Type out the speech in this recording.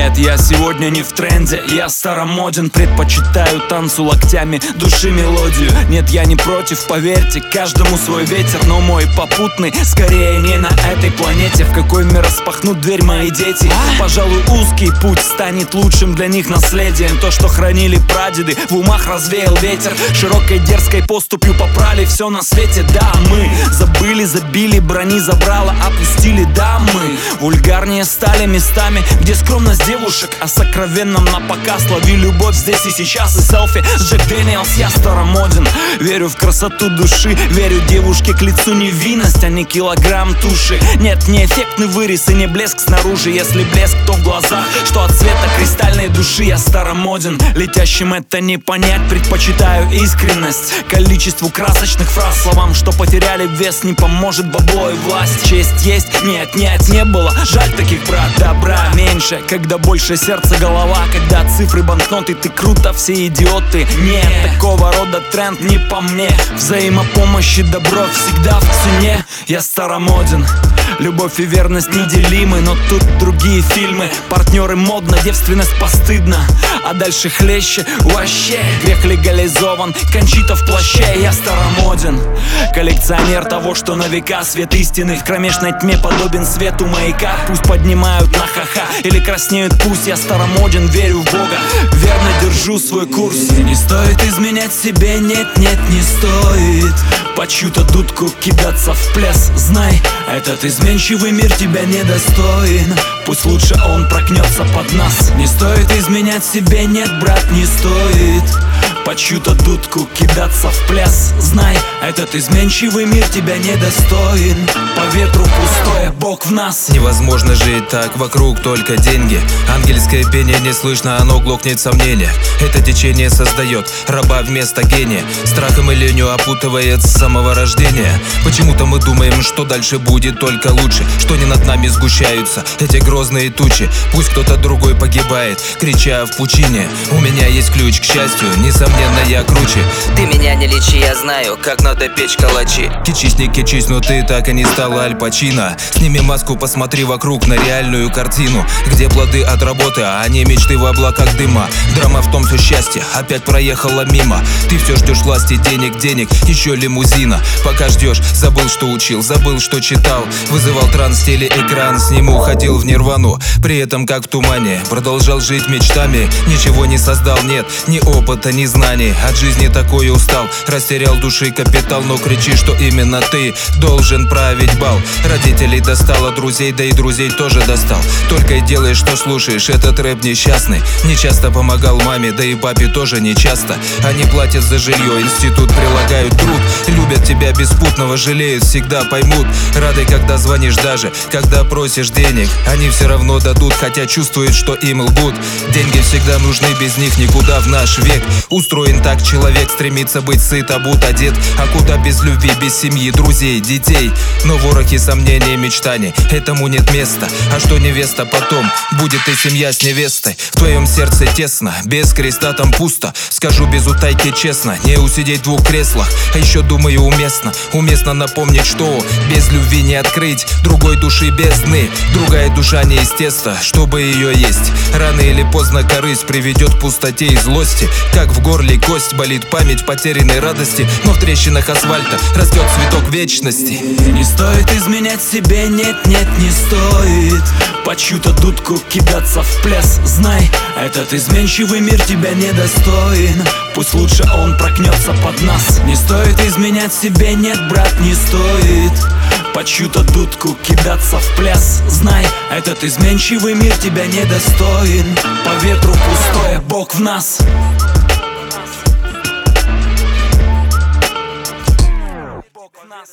Нет, я сегодня не в тренде Я старомоден, предпочитаю танцу локтями Души мелодию. Нет, я не против, поверьте Каждому свой ветер, но мой попутный Скорее не на этой планете. В какой мир распахнут дверь мои дети? Пожалуй, узкий путь станет лучшим для них наследием. То, что хранили прадеды В умах развеял ветер. Широкой дерзкой поступью попрали все на свете. Да, мы забыли, забили, брони забрала Опустили, да, мы Вульгарнее стали местами, где скромность девушек А сокровенном на показ. Лови любовь здесь и сейчас И селфи. С Джек Дэниелс, я старомоден. Верю в красоту души, верю девушке к лицу невинность А не килограмм туши. Нет, не эффектный вырез и не блеск снаружи. Если блеск, то в глазах, что от цвета кристальной души. Я старомоден, летящим это не понять. Предпочитаю искренность количеству красочных фраз. Словам, что потеряли вес, не поможет бабло и власть. Честь есть, нет, нет, не было. Жаль таких, брат, добра меньше. Когда больше сердце, голова Когда цифры, банкноты, ты круто, все идиоты. Нет, такого рода тренд не по мне. Взаимопомощь и добро всегда в цене Я старомоден. Любовь и верность неделимы Но тут другие фильмы. Партнеры модно, девственность постыдно А дальше хлеще вообще. Грех легализован, кончита в плаще Я старомоден. Коллекционер того, что на века. Свет истины в кромешной тьме подобен свету маяка. Пусть поднимают на ха-ха Или краснеют, пусть. Я старомоден Верю в Бога, верно держу свой курс. И не стоит изменять себе, нет, нет, не стоит чью-то дудку кидаться в пляс. Знай, этот изменчивый мир тебя недостоин. Пусть лучше он прокнется под нас. Не стоит изменять себе, нет, брат, не стоит. По чью-то дудку кидаться в пляс. Знай, этот изменчивый мир тебя недостоин. По Бог в нас. Невозможно жить так, вокруг только деньги. Ангельское пение не слышно, оно глохнет сомнения. Это течение создает раба вместо гения. Страхом и ленью опутывает с самого рождения. Почему-то мы думаем, что дальше будет только лучше Что не над нами сгущаются эти грозные тучи. Пусть кто-то другой погибает, крича в пучине. У меня есть ключ к счастью, несомненно я круче. Ты меня не лечи, я знаю, как надо печь калачи. Кичись, не кичись, но ты так и не стала Аль Пачино. Сними маску, посмотри вокруг на реальную картину. Где плоды от работы, а не мечты в облаках дыма. Драма в том, что счастье опять проехала мимо. Ты все ждешь власти, денег, денег, еще лимузина. Пока ждешь, забыл, что учил, забыл, что читал. Вызывал транс, телеэкран, с ним уходил в нирвану. При этом как в тумане, продолжал жить мечтами. Ничего не создал, нет, ни опыта, ни знаний. От жизни такой устал, растерял души капитал. Но кричи, что именно ты должен править бал. Родителей достало, друзей, да и друзей тоже достал. Только и делаешь, что слушаешь, этот рэп несчастный. Не часто помогал маме, да и папе тоже не часто. Они платят за жилье, институт прилагают труд. Любят тебя беспутного, жалеют, всегда поймут. Рады, когда звонишь даже, когда просишь денег. Они все равно дадут, хотя чувствуют, что им лгут. Деньги всегда нужны, без них никуда в наш век. Устроен так человек, стремится быть сыт, обут, одет. А куда без любви, без семьи, друзей, детей? Но ворохи сомнений, мечтаний, этому нет места. А что невеста потом, будет и семья с невестой. В твоем сердце тесно, без креста там пусто. Скажу без утайки честно, не усидеть в двух креслах. А еще думаю уместно, уместно напомнить, что Без любви не открыть другой души бездны Другая душа не из теста, чтобы ее есть. Рано или поздно корысть приведет к пустоте и злости. Как в горле кость болит память потерянной радости. Но в трещинах асфальта растет цветок вечности. Не стоит изменять себе, нет, нет, не стоит По чью-то дудку кидаться в пляс. Знай, этот изменчивый мир тебя недостоин. Пусть лучше он прокнется под нас. Не стоит изменять себе, нет, брат, не стоит По чью-то дудку кидаться в пляс. Знай, этот изменчивый мир тебя недостоин. По ветру пустое, Бог в нас. Бог в нас